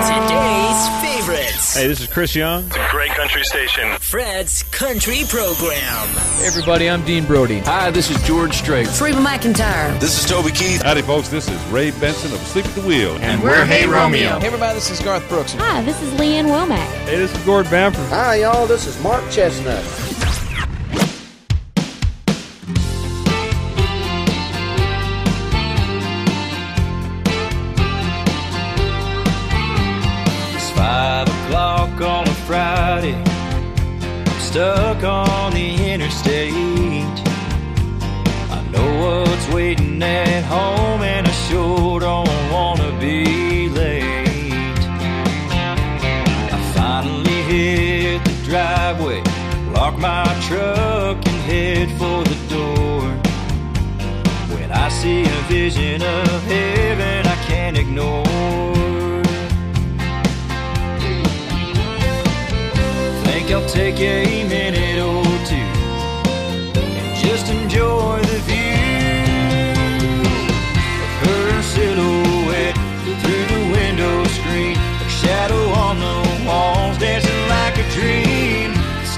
Today's favorites. Hey, this is Chris Young. It's a great country station. Fred's Country Program. Hey everybody, I'm Dean Brody. Hi, this is George Strait. Reba McEntire. This is Toby Keith. Howdy, folks. This is Ray Benson of Asleep at the Wheel. And we're Hey Romeo. Hey everybody, this is Garth Brooks. Hi, this is Lee Ann Womack. Hey, this is Gord Bamford. Hi, y'all. This is Mark Chesnutt. Stuck on the interstate. I know what's waiting at home, and I sure don't wanna be late. I finally hit the driveway, lock my truck, and head for the door. When I see a vision of heaven, I can't ignore. I'll take a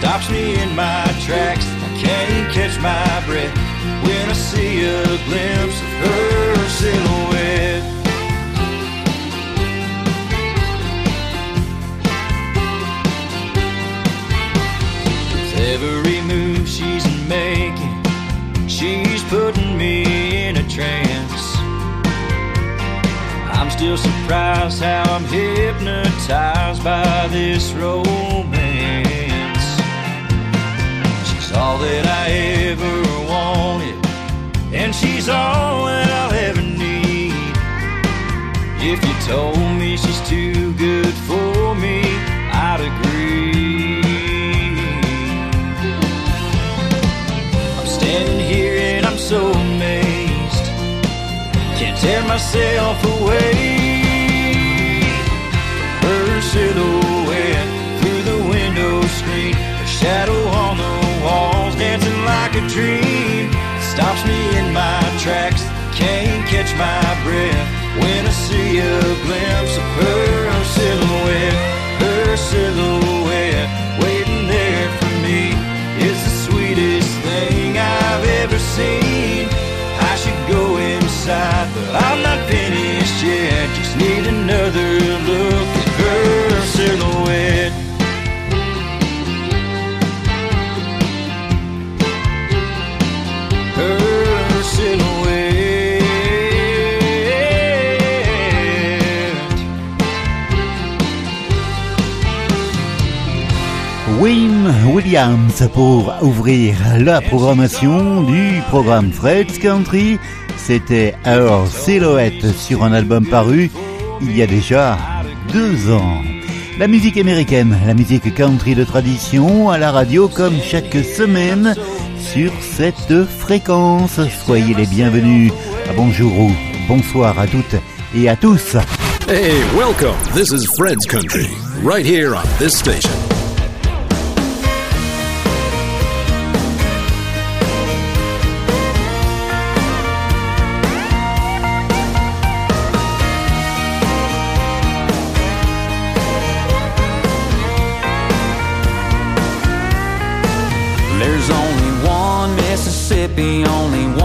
Stops me in my tracks, I can't catch my breath when I see a glimpse of her silhouette. With every move she's making, she's putting me in a trance. I'm still surprised how I'm hypnotized by this romance. All that I ever wanted, and she's all that I'll ever need. If you told me she's too good for me, I'd agree. I'm standing here and I'm so amazed. Can't tear myself away from her silhouette like a dream. Stops me in my tracks, can't catch my breath when I see a glimpse of her silhouette. Her silhouette waiting there for me is the sweetest thing I've ever seen. I should go inside, but I'm not finished yet. Just need another look Williams pour ouvrir la programmation du programme Fred's Country. C'était Our Silhouette sur un album paru il y a déjà deux ans. La musique américaine, la musique country de tradition à la radio comme chaque semaine sur cette fréquence. Soyez les bienvenus. Bonjour ou bonsoir à toutes et à tous. Hey, welcome. This is Fred's Country, right here on this station. Mississippi, only one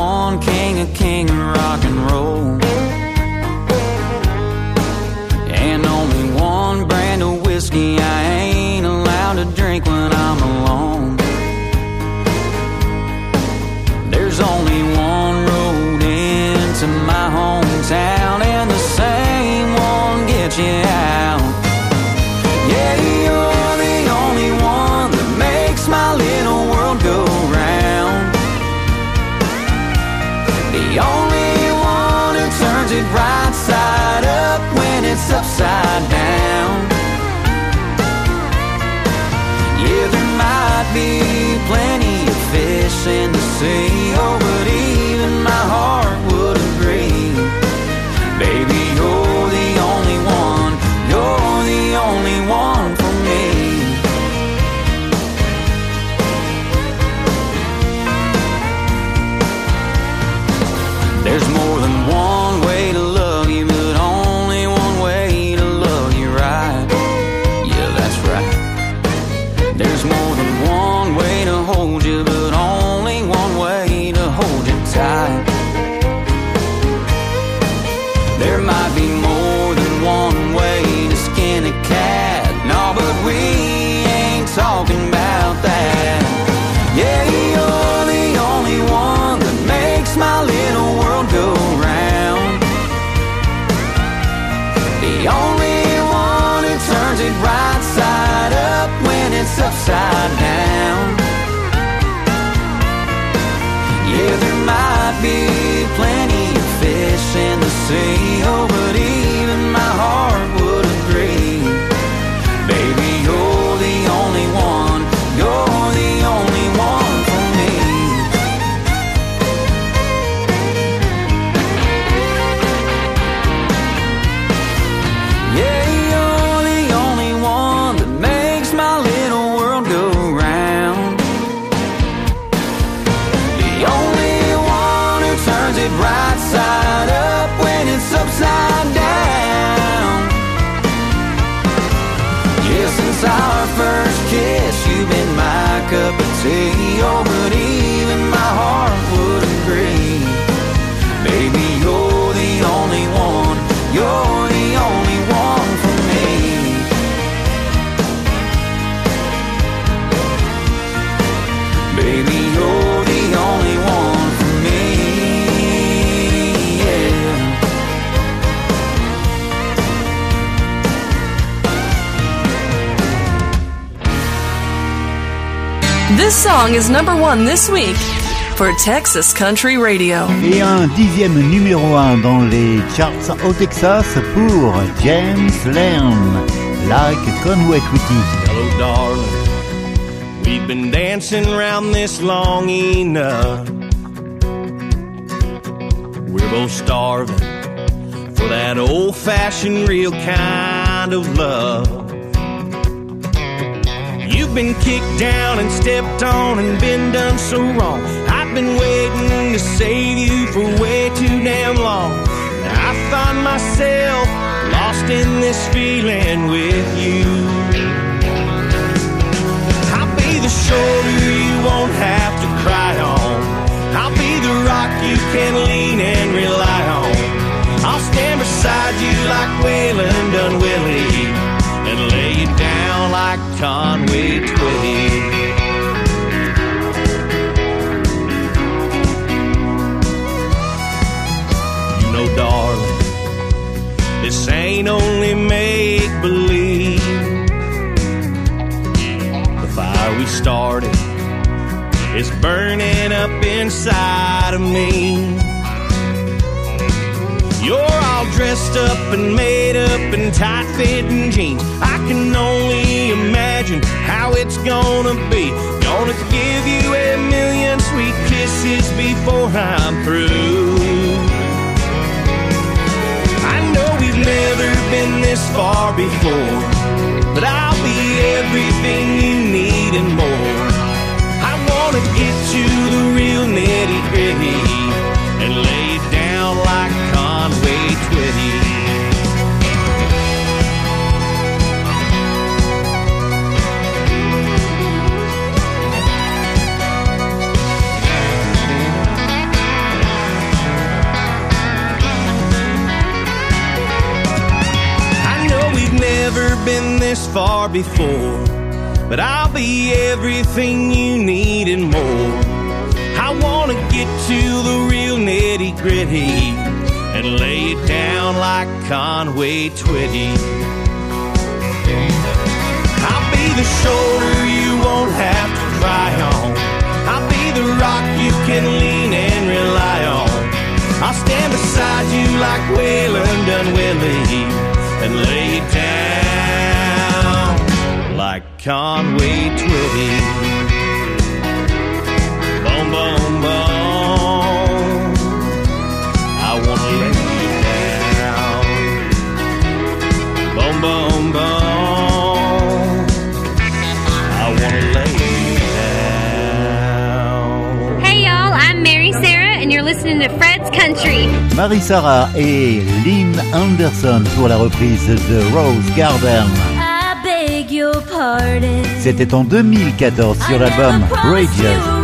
Yeah, there might be plenty of fish in the sea, oh, song is number one this week for Texas Country Radio. Et un dixième numéro 1 dans les charts au Texas pour James Lann, Like Conway Twitty. Hello, darling. We've been dancing around this long enough. We're both starving for that old fashioned, real kind of love. Been kicked down and stepped on and been done so wrong. I've been waiting to save you for way too damn long. Now I find myself lost in this feeling with you. Is burning up inside of me. You're all dressed up and made up in tight fitting jeans. I can only imagine how it's gonna be. Gonna give you a million sweet kisses before I'm through. I know we've never been this far before, but I'll be everything you need and more. Wanna get to the real nitty gritty and lay it down like Conway Twitty. I know we've never been this far before, but I'll be everything you need and more. I wanna get to the real nitty gritty and lay it down like Conway Twitty. I'll be the shoulder you won't have to cry on. I'll be the rock you can lean and rely on. I'll stand beside you like Waylon done Willie and lay it down like Conway Twitty. Boom, boom, boom. I wanna lay you down. Boom, boom, boom. I wanna lay you down. Hey y'all, I'm Mary Sarah and you're listening to Fred's Country. Mary Sarah et Lynn Anderson pour la reprise de Rose Garden. C'était en 2014 sur l'album Bridges.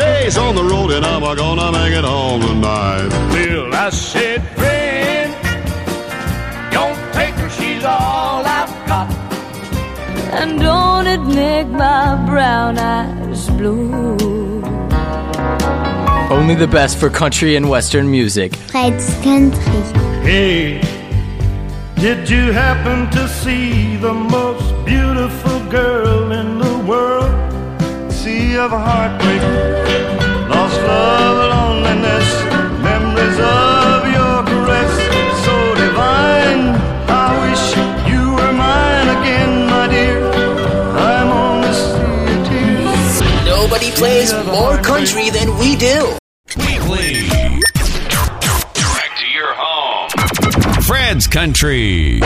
days on the road and I'm gonna make it home tonight. I said, friend, don't take her, she's all I've got. And don't it make my brown eyes blue? Only the best for country and western music. Fred's Country. Hey, did you happen to see the most beautiful girl in the world? of a heartbreak, lost love, loneliness, memories of your caress, so divine. I wish you were mine again, my dear. I'm on the sea of tears. Nobody plays more country than we do. Weekly. Direct to your home. Fred's Country.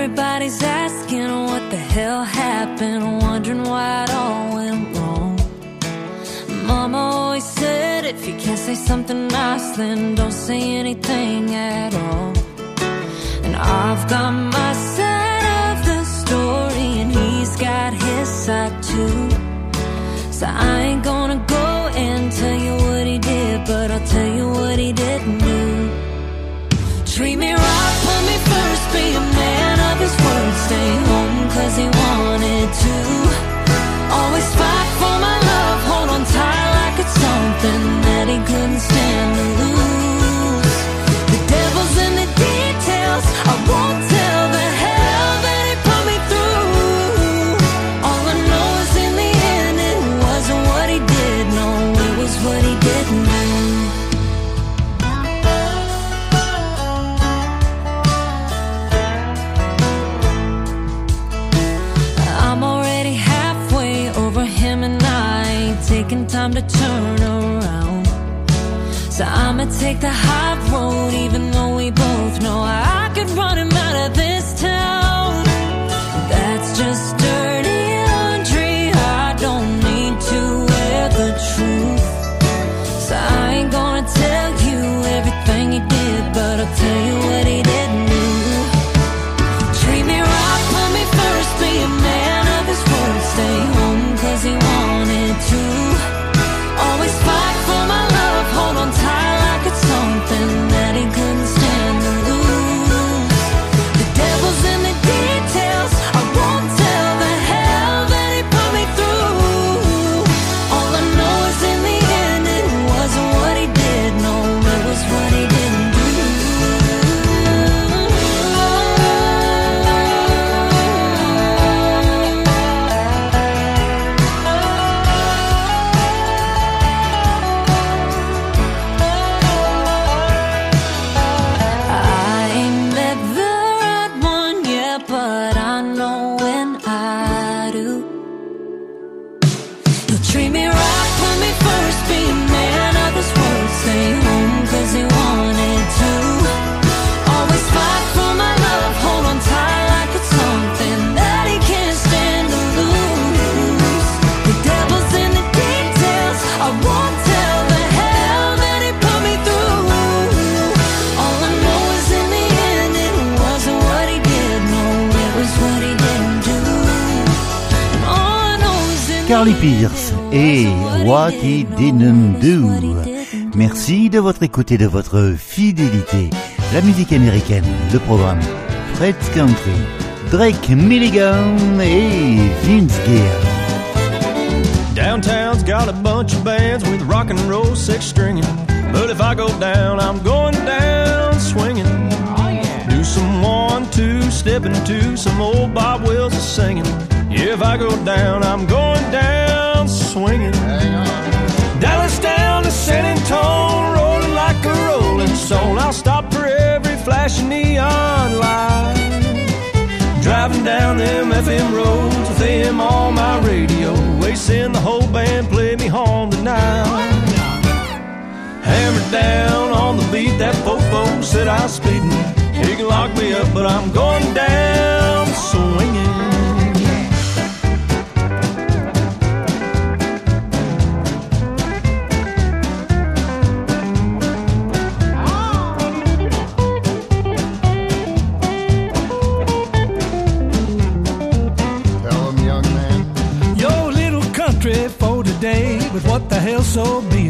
Everybody's asking what the hell happened, wondering why it all went wrong. Mama always said if you can't say something nice, then don't say anything at all. And I've got my side of the story, and he's got his side too. So I ain't gonna go and tell you what he did, but I'll tell you what he didn't do. Treat me right, put me first, be a man stay home, cause he wants. Carly Pierce et What He Didn't Do. Merci de votre écoute et de votre fidélité. La musique américaine, le programme Fred's Country, Drake Milligan et Vince Gill. Downtown's got a bunch of bands with rock and roll six stringing. But if I go down, I'm going down. Do some one, two, stepping to some old Bob Wills is singing. If I go down, I'm going down swinging. Dallas down to San Antonio, rolling like a rolling stone. I'll stop for every flashing neon light. Driving down them FM roads with them on my radio. Wasting the whole band, play me home tonight. Hammered down on the beat, that fofo said I was speeding. Can lock me up, but I'm going down swinging. Tell him, young man. Your little country for today, but what the hell, so be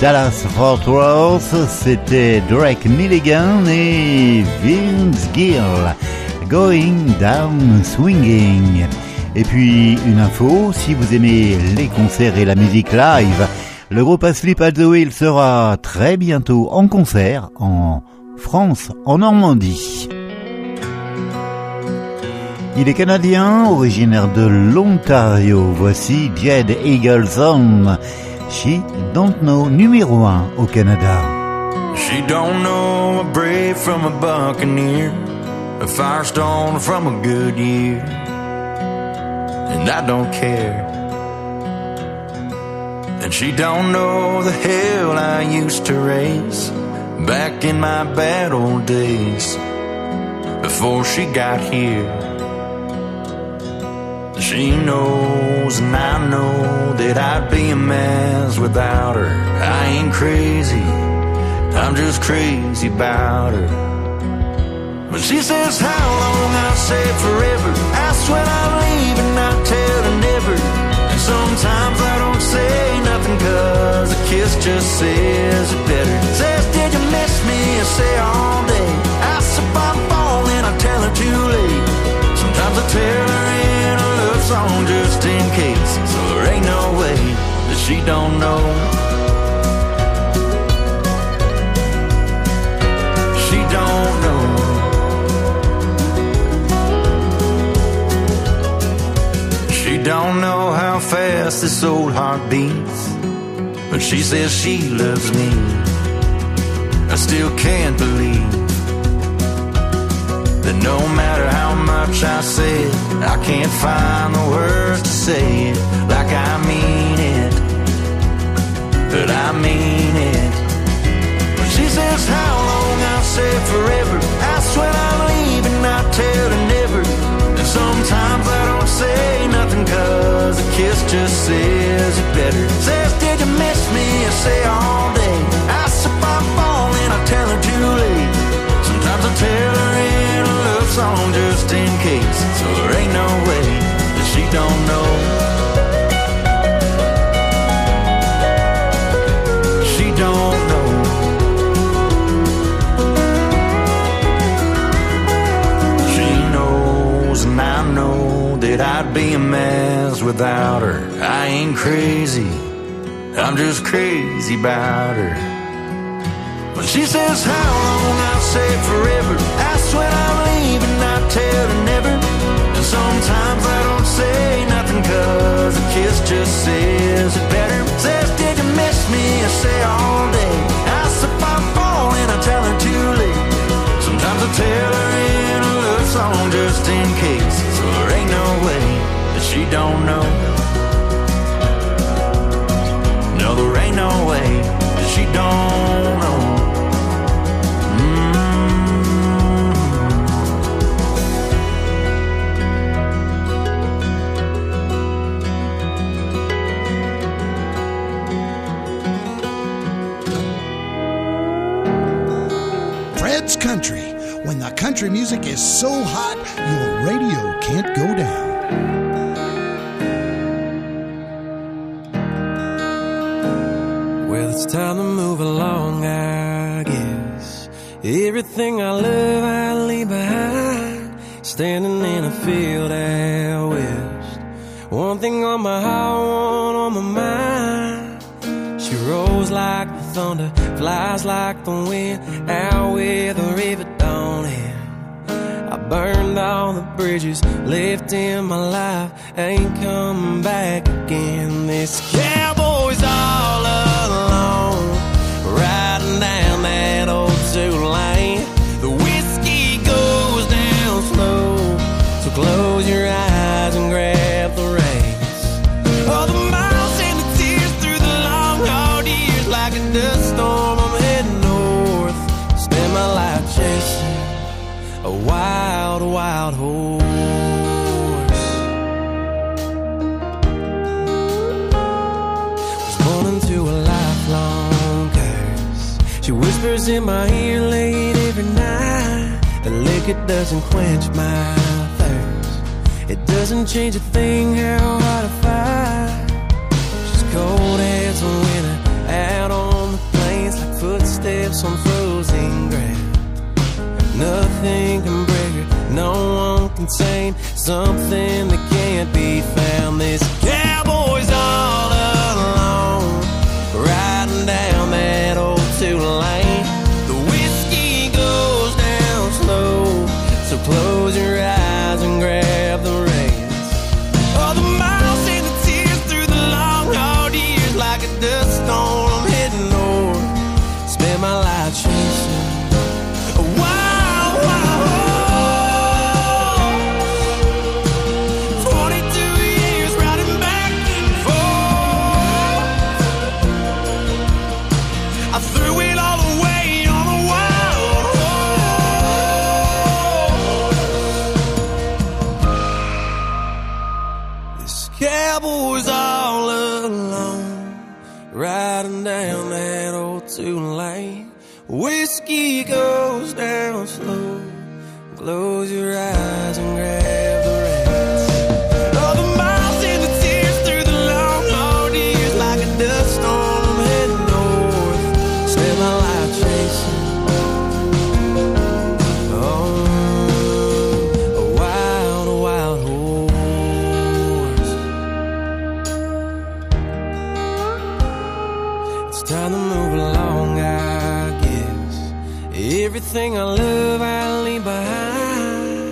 Dallas Fort Worth, c'était Drake Milligan et Vince Gill, Going Down Swinging. Et puis une info, si vous aimez les concerts et la musique live, le groupe Asleep at the Wheel sera très bientôt en concert en France, en Normandie. Il est canadien, originaire de l'Ontario. Voici Jed Eagleson. She Don't Know, numéro 1 au Canada. She don't know a brave from a buccaneer, a Firestone from a Goodyear, and I don't care. And she don't know the hell I used to raise back in my bad old days before she got here. She knows and I know that I'd be a mess without her. I ain't crazy, I'm just crazy about her. When she says how long, I say forever. Ask when I'm leaving, I tell her never. And sometimes I don't say nothing cause a kiss just says it better. Says, did you miss me? I say all day. Ask if I'm falling, I tell her too late. Sometimes I tell her a just in case. So there ain't no way that she don't know. She don't know. She don't know how fast this old heart beats. but she says she loves me. I still can't believe that no matter how much I say it, I can't find the words to say it like I mean it. But I mean it. She says how long, I say forever. That's when I'm leaving, I tell her never. And sometimes I don't say nothing cause a kiss just says song just in case. So there ain't no way that she don't know. She don't know. She knows and I know that I'd be a mess without her. I ain't crazy. I'm just crazy about her. When she says how long, I say forever. Tell her never. And sometimes I don't say nothing cause a kiss just says it better. Says, did you miss me? I say all day. Ask if I'm falling, I tell her too late. Sometimes I tell her in a love song just in case. So there ain't no way that she don't know. No, there ain't no way that she don't know. Country. When the country music is so hot, your radio can't go down. Well, it's time to move along, I guess. Everything I love, I leave behind. Standing in a field out west. One thing on my heart, one on my mind. She rolls like thunder, flies like the wind, out where the river don't end. I burned all the bridges left in my life, ain't coming back again. This cowboy's whispers in my ear late every night. The liquor doesn't quench my thirst. It doesn't change a thing how hard I fight. She's cold as a winter out on the plains like footsteps on frozen ground. Nothing can break her, no one can tame something that can't be found. This cowboy's I threw it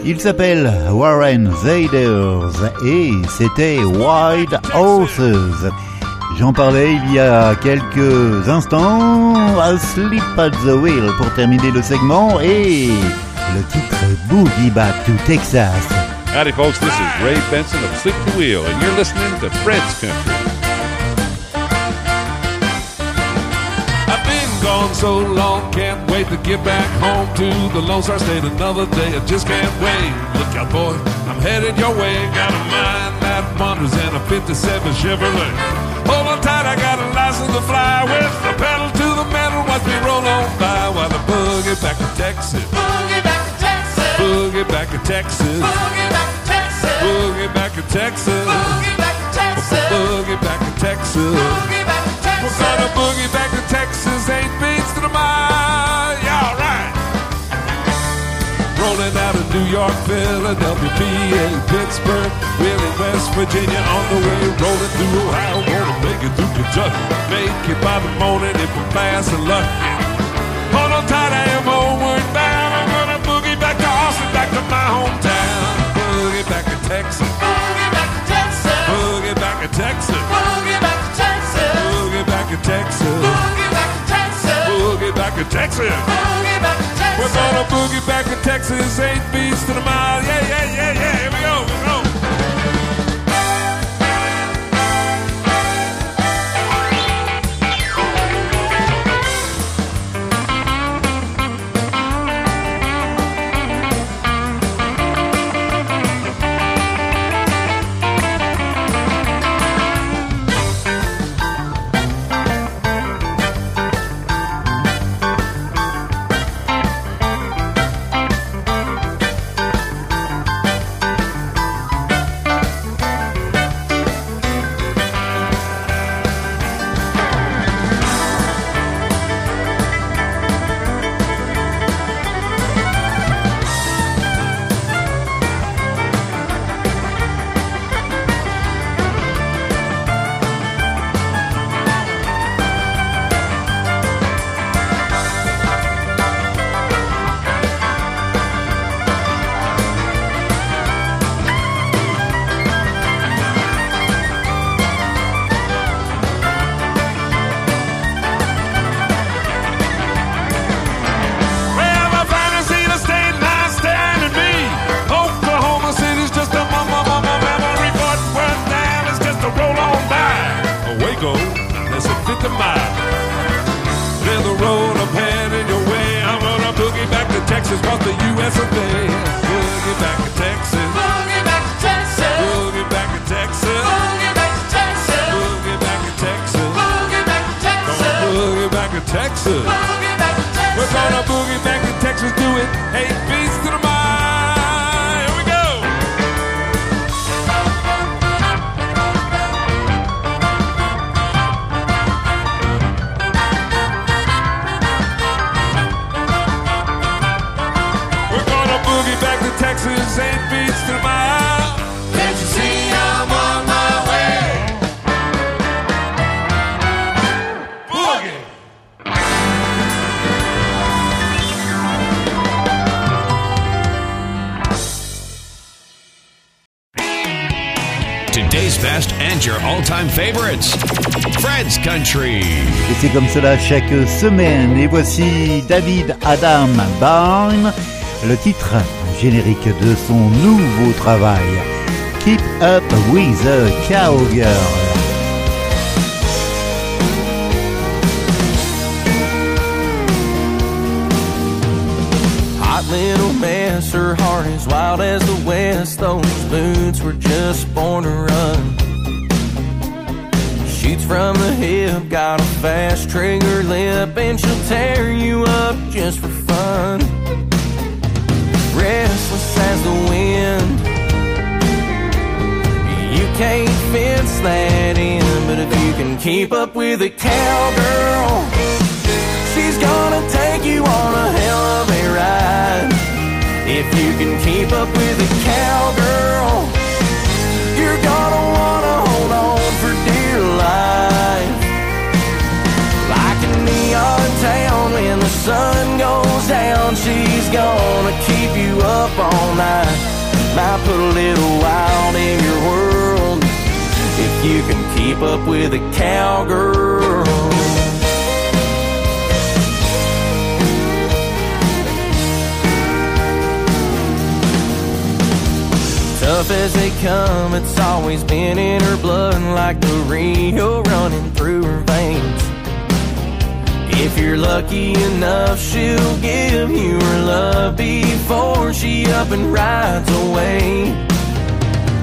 Il s'appelle Warren Zaders et c'était Wild Horses. J'en parlais il y a quelques instants. Sleep at the Wheel pour terminer le segment et le titre Boogie Back to Texas. Howdy, folks. This is Ray Benson of Sleep at the Wheel, and you're listening to Fred's Country. So long, can't wait to get back home to the Lone Star State another day. I just can't wait. Look out, boy, I'm headed your way. Got a mind that wanders in a 57 Chevrolet. Hold on tight, I got a license to fly with the pedal to the metal. Watch me roll on by while I boogie back to Texas. Boogie back to Texas. Boogie back to Texas. Boogie back to Texas. Boogie back to Texas. Boogie back to Texas. Boogie back to Texas. Boogie back to Texas. We're gonna boogie back York, Philadelphia, PA, Pittsburgh, Wheeling West Virginia on the way. Rolling through Ohio, gonna make it through Kentucky. Make it by the morning if I'm fast and lucky. Hold on tight, I am homeward bound. I'm gonna boogie back to Austin, back to my hometown. Boogie back to Texas. Boogie back to Texas. Boogie back to Texas. Boogie back to Texas. Boogie back to Texas. Boogie back to Texas. Boogie back to Texas. We're gonna boogie back to Texas, eight beats to the mile. Yeah, yeah, yeah, yeah. Here we go. Texas, cross the U.S. of A. Boogie back to Texas. Boogie back to Texas. Boogie back to Texas. Boogie back to Texas. Boogie back to Texas. Boogie back to Texas. Boogie back to Texas. Boogie back to Texas. We're gonna boogie back to Texas, do it. Eight beats Country. Et c'est comme cela chaque semaine. Et voici David Adam Byrne, le titre générique de son nouveau travail. Keep Up with the Cowgirl. Hot little mess, her heart is wild as the west. Those boots were just born to run. From the hip, got a fast trigger lip, and she'll tear you up just for fun. Restless as the wind, you can't fence that in, but if you can keep up with a cowgirl. She's gonna take you on a hell of a ride. If you can keep up with a cowgirl, keep up with a cowgirl. Tough as they come, it's always been in her blood like the Rio running through her veins. If you're lucky enough, she'll give you her love before she up and rides away.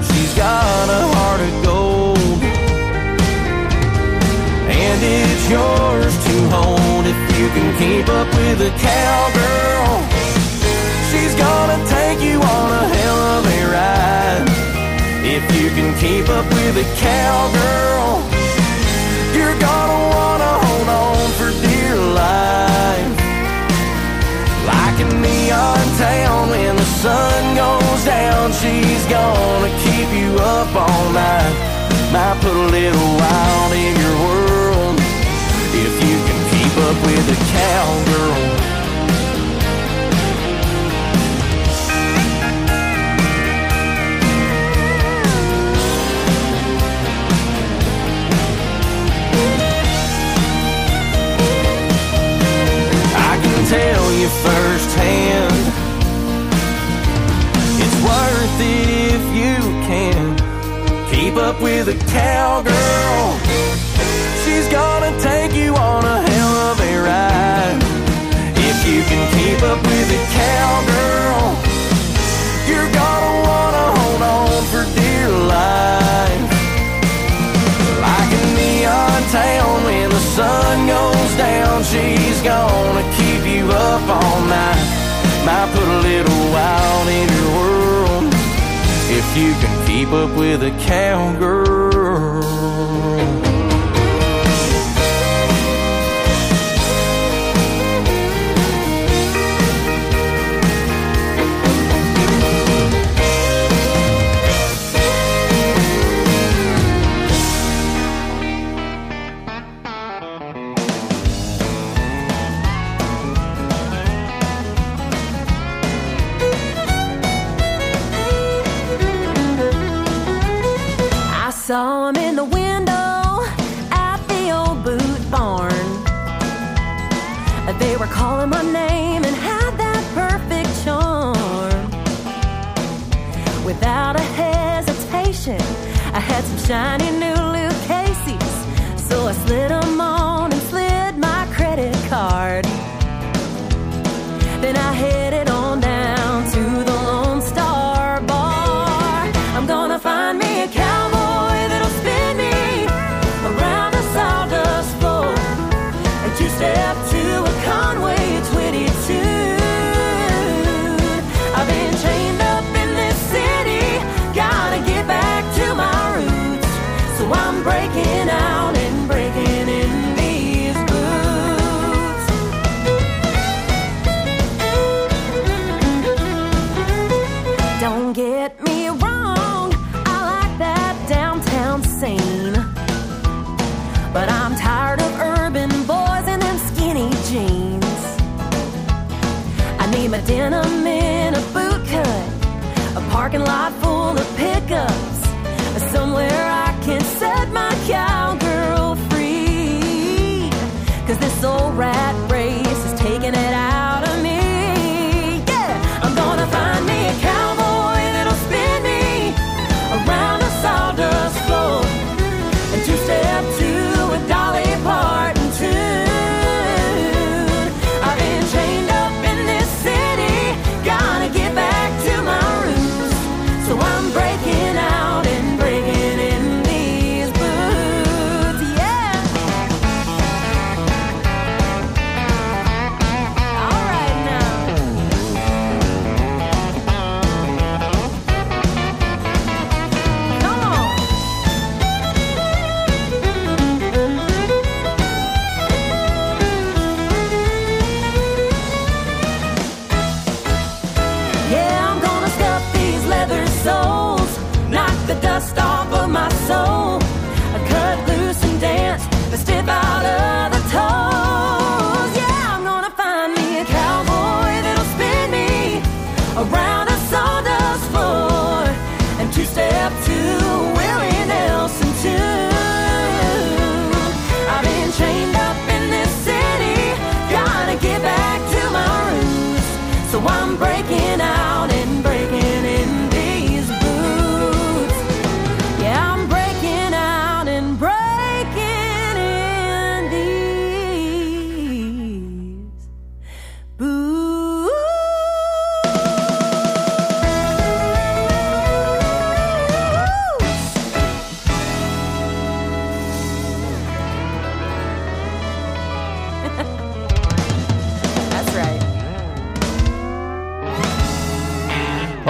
She's got a heart of gold, it's yours to hold if you can keep up with a cowgirl. She's gonna take you on a hell of a ride. If you can keep up with a cowgirl, you're gonna wanna hold on for dear life. Like a neon town when the sun goes down, she's gonna keep you up all night. Might put a little wild in your world if you can keep up with a cowgirl. I can tell you firsthand. It's worth it if you can keep up with a cowgirl. She's gonna take you on a hell of a ride. If you can keep up with a cowgirl, you're gonna wanna hold on for dear life. Like a neon town when the sun goes down, she's gonna keep you up all night. Might put a little wild in your world if you can keep up with a cowgirl. Shiny new downtown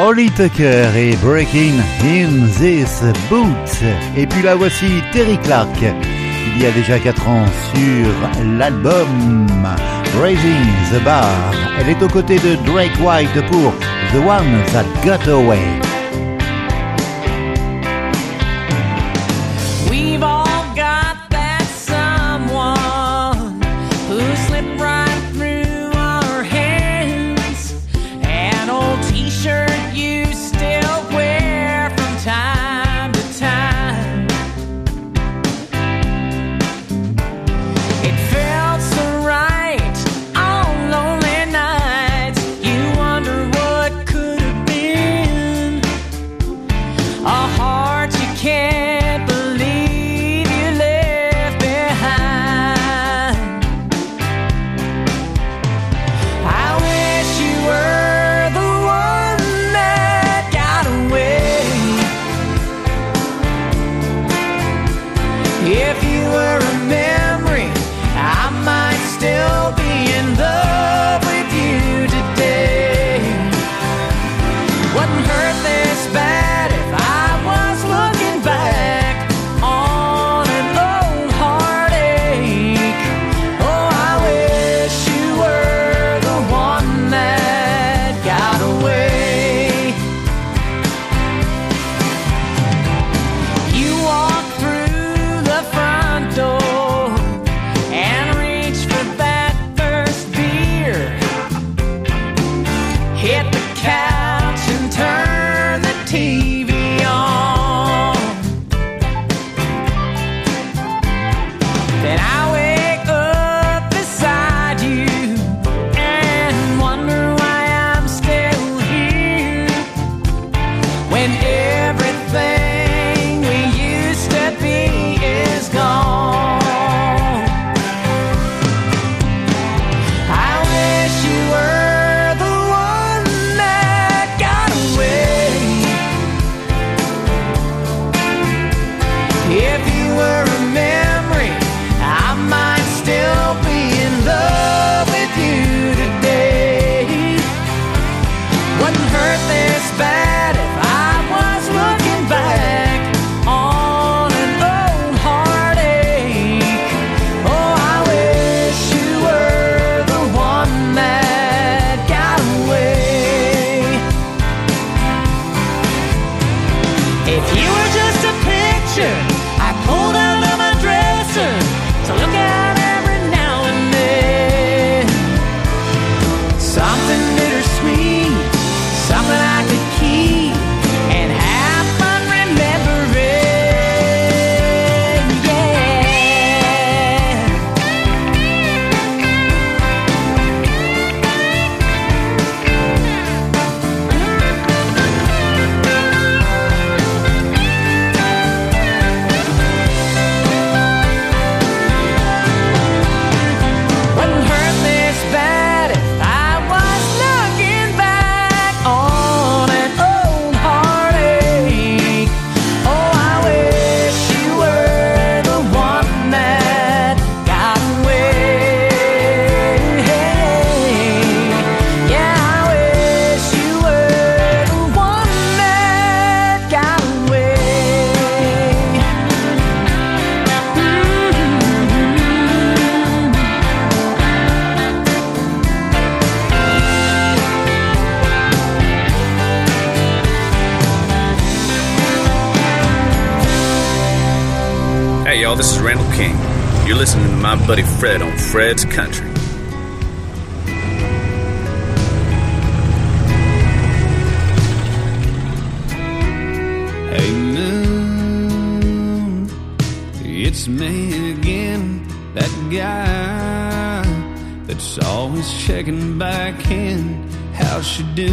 Holly Tucker et Breaking in This Boot. Et puis là voici Terry Clark, il y a déjà 4 ans sur l'album Raising the Bar. Elle est aux côtés de Drake White pour The One That Got Away. Fred's Country. Hey Moon, it's me again, that guy that's always checking back in. How's she doing?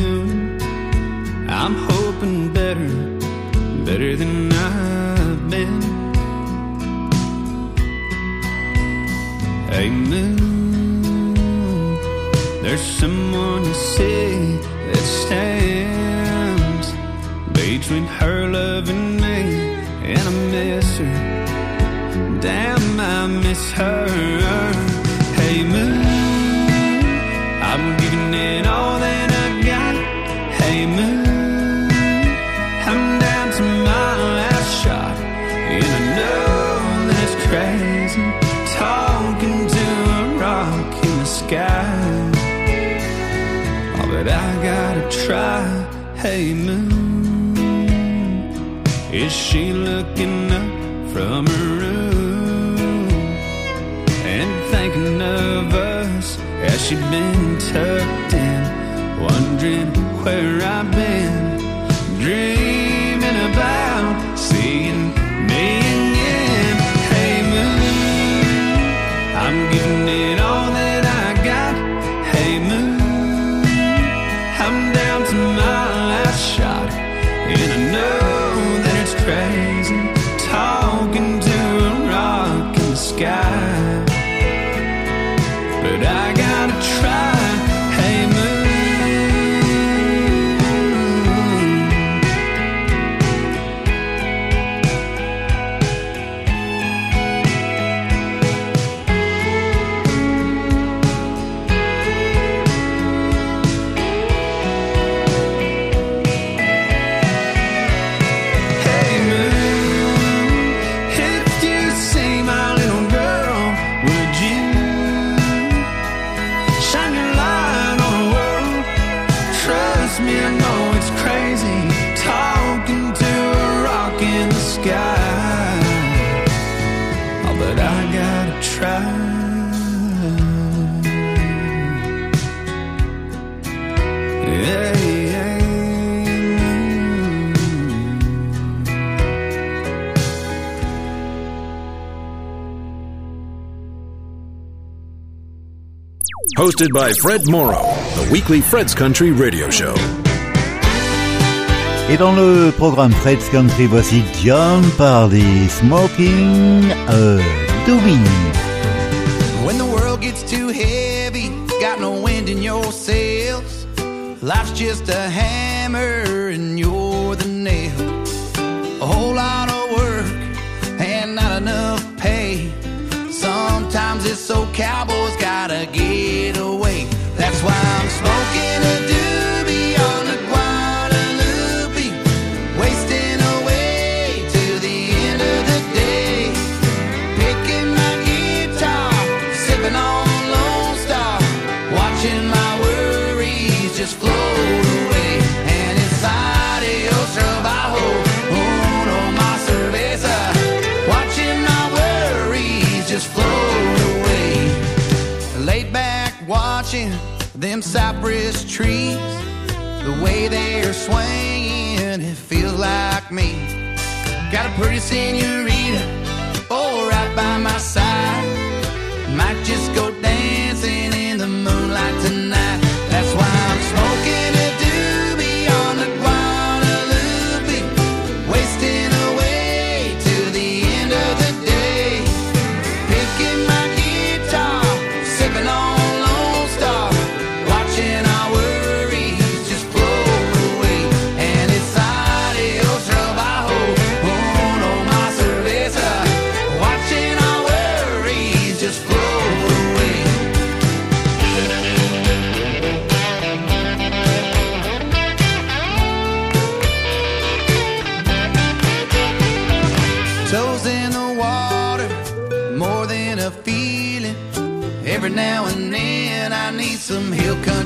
Has she been tucked in, wondering where I've been. Dreaming hosted by Fred Morrow, the weekly Fred's Country radio show. Et dans le programme Fred's Country, voici Jon Pardi, Smoking a Doobie. When the world gets too heavy, got no wind in your sails, life's just a hammer and you're the nail. A whole lot of work and not enough pay. Sometimes it's so cowboys gotta get. you're swinging, it feels like me. Got a pretty senorita, oh, right by my side.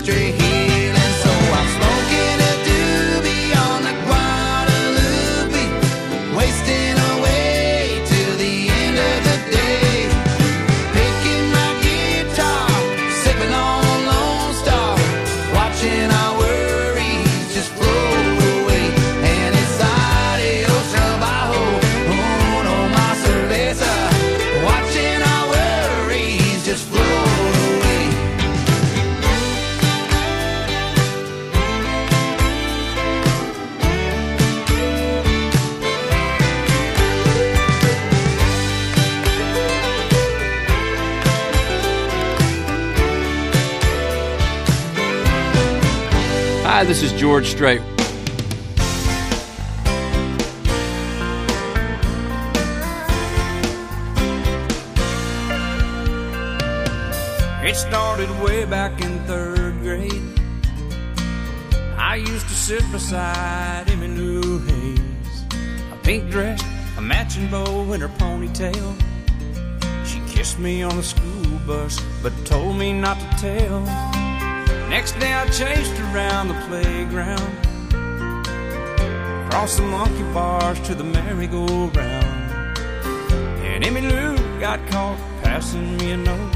country George Strait. It started way back in third grade. I used to sit beside him in Hayes. A pink dress, a matching bow, and her ponytail. She kissed me on the school bus, but told me not to tell. Next day I chased around the playground, across the monkey bars to the merry-go-round. And Emmy Lou got caught passing me a note.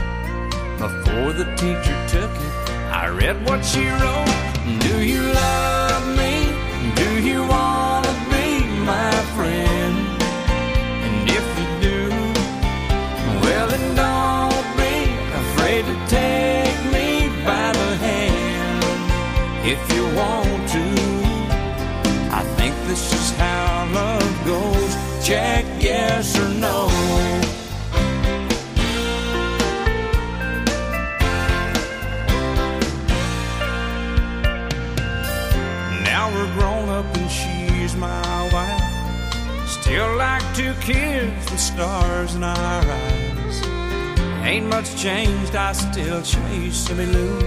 Before the teacher took it, I read what she wrote. Do you love me? Do you wanna up and she's my wife. Still like two kids with stars in our eyes. Ain't much changed, I still chase Emmy Lou.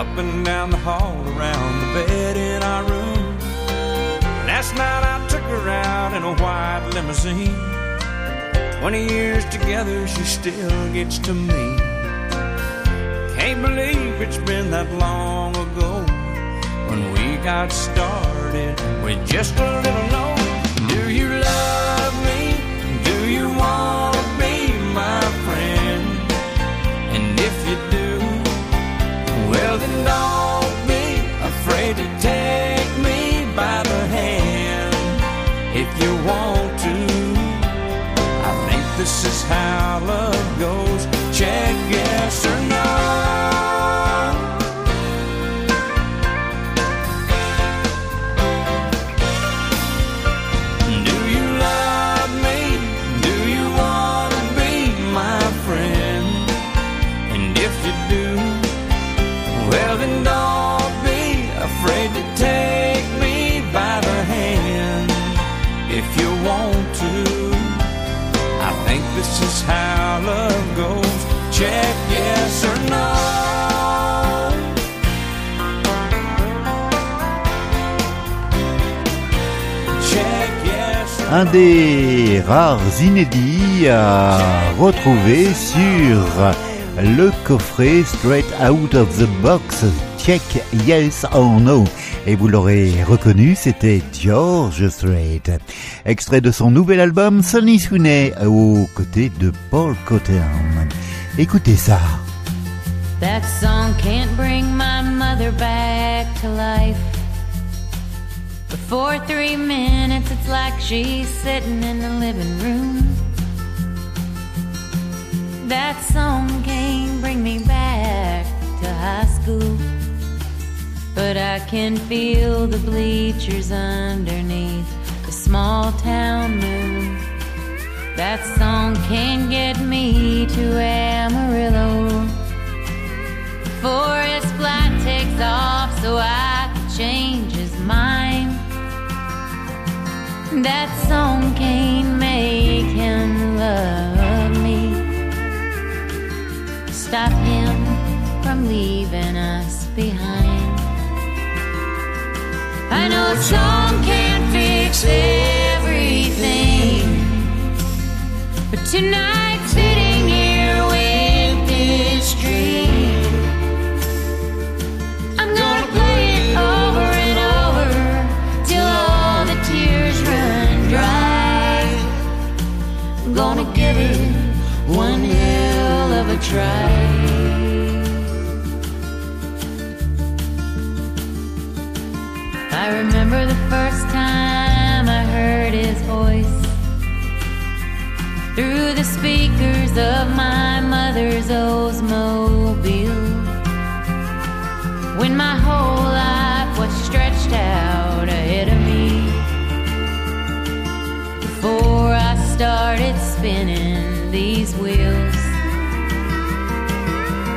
Up and down the hall, around the bed in our room. Last night I took her out in a white limousine. Twenty years together, she still gets to me. Can't believe it's been that long ago when we got started with just a little note. Do you love me? Do you want to be my friend? And if you do, well then don't be afraid to take me by the hand. If you want to, I think this is how love goes. Check yes or no. Un des rares inédits à retrouver sur le coffret Straight Out of the Box Check Yes or No. Et vous l'aurez reconnu, c'était George Strait. Extrait de son nouvel album Sonny Sweeney aux côtés de Paul Cotton. Écoutez ça. That song can't bring my mother back to life. But for three minutes, it's like she's sitting in the living room. That song can't bring me back to high school. But I can feel the bleachers underneath the small town moon. That song can't get me to Amarillo. Before his flight takes off, so I can change his mind. That song can't make him love me. Stop him from leaving us behind. I know a song can't fix everything, but tonight I remember the first time I heard his voice through the speakers of my mother's Oldsmobile. When my whole life was stretched out ahead of me. Before I started spinning these wheels.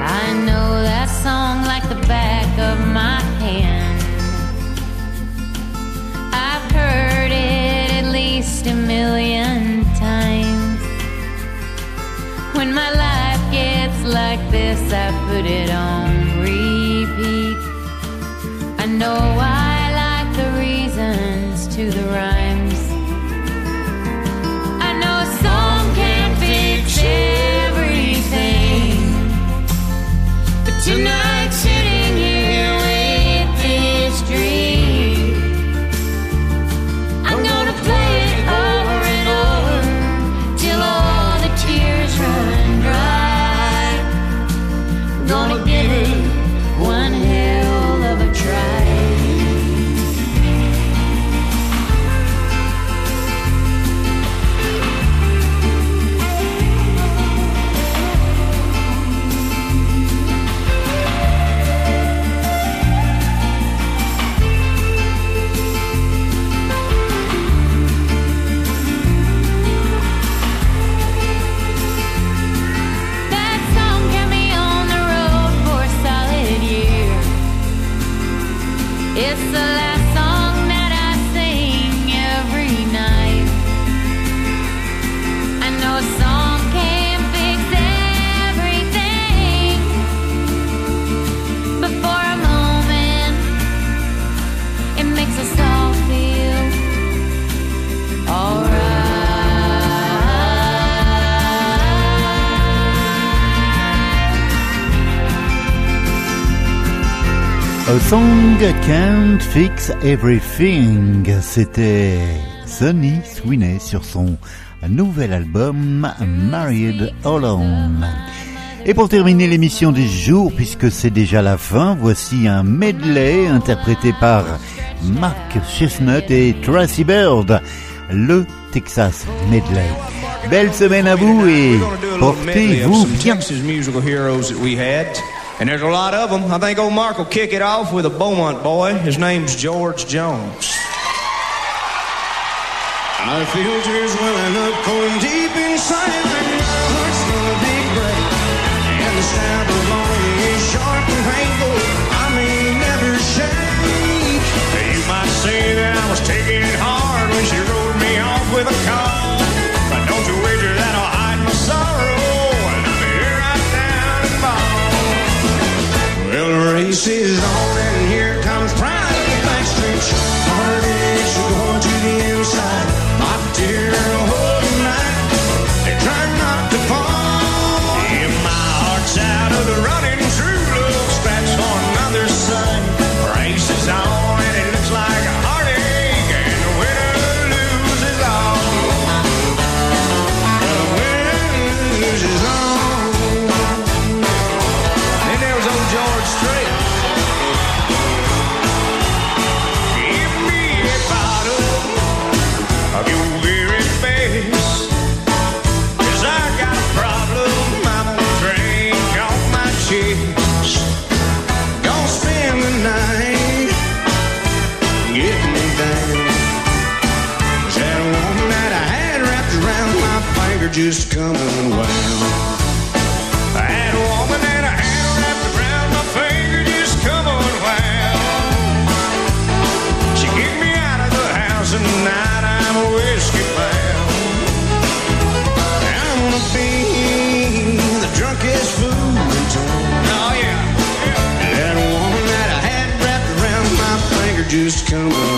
I know that song like the back of my hand. I've heard it at least a million times. When my life gets like this, I put it on repeat. I know I like the reasons to the rhymes. to know. Song Can't Fix Everything. C'était Sonny Sweeney sur son nouvel album Married Alone. Et pour terminer l'émission du jour, puisque c'est déjà la fin, voici un medley interprété par Mark Chestnut et Tracy Bird, le Texas Medley. Belle semaine à vous et portez-vous bien. And there's a lot of them. I think old Mark will kick it off with a Beaumont boy. His name's George Jones. Our filters welling up, deep inside, my heart's gonna be. And the of longing is sharp and painful. I may never shake. You might say that I was taking it hard when she rode me off with a call. Race is on, and here comes pride in the backstretch. Heartaches are going to the inside. Whiskey bound. I'm gonna be the drunkest fool in town. Oh yeah. That woman that I had wrapped around my finger just come unwound.